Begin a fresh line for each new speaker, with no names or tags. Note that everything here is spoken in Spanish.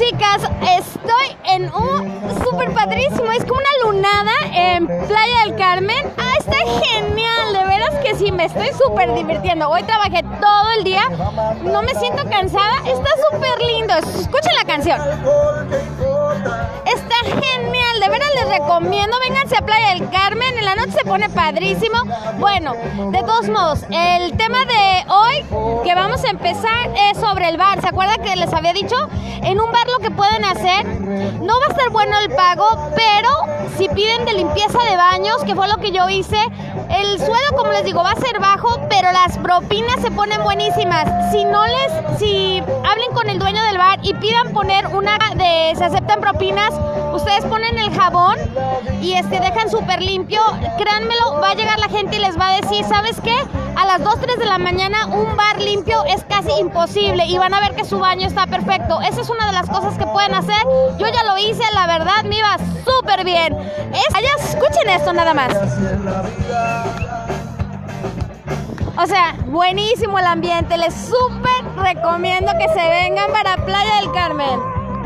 Chicas, estoy en un súper padrísimo, es como una lunada en Playa del Carmen. Ah, está genial, de veras que sí, me estoy súper divirtiendo. Hoy trabajé todo el día, no me siento cansada, está súper lindo. Escuchen la canción. Está genial, de veras les recomiendo, vénganse a Playa del Carmen, en la noche se pone padrísimo. Bueno, de todos modos, el tema de hoy vamos a empezar es sobre el bar. ¿Se acuerdan que les había dicho? En un bar lo que pueden hacer, no va a ser bueno el pago, pero si piden de limpieza de baños, que fue lo que yo hice, el sueldo, como les digo, va a ser bajo, pero las propinas se ponen buenísimas. Si no con el dueño del bar y pidan poner una de, se aceptan propinas, ustedes ponen el jabón y este dejan súper limpio, créanmelo, va a llegar la gente y les va a decir, ¿sabes qué? A las 2, 3 de la mañana un bar limpio es casi imposible y van a ver que su baño está perfecto. Esa es una de las cosas que pueden hacer. Yo ya lo hice, la verdad me iba súper bien. Es, allá escuchen esto nada más. O sea, buenísimo el ambiente. Les súper recomiendo que se vengan para Playa del Carmen.